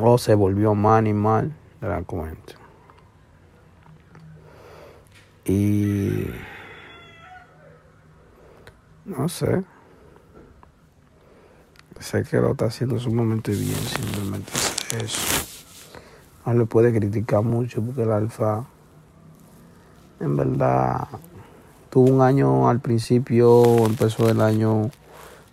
O se volvió más animal de la cuenta. Y no sé. Sé que lo está haciendo sumamente bien, simplemente es eso. No le puede criticar mucho porque el alfa, en verdad, tuvo un año al principio, empezó el año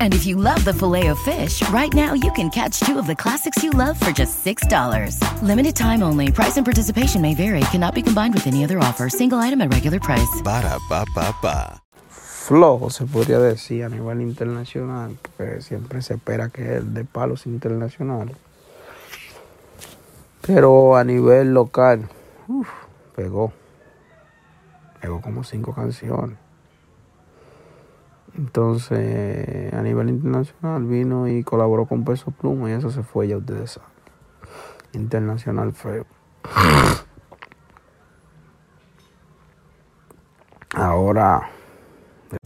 And if you love the filet of fish, right now you can catch two of the classics you love for just $6. Limited time only. Price and participation may vary. Cannot be combined with any other offer. Single item at regular price. Ba-da-ba-ba-ba. flojo, se podría decir, a nivel internacional, porque siempre se espera que es de palos internacionales. Pero a nivel local, uf, pegó. Pegó como cinco canciones. Entonces, a nivel internacional vino y colaboró con Peso Pluma y eso se fue, ya ustedes saben. Internacional feo. Ahora,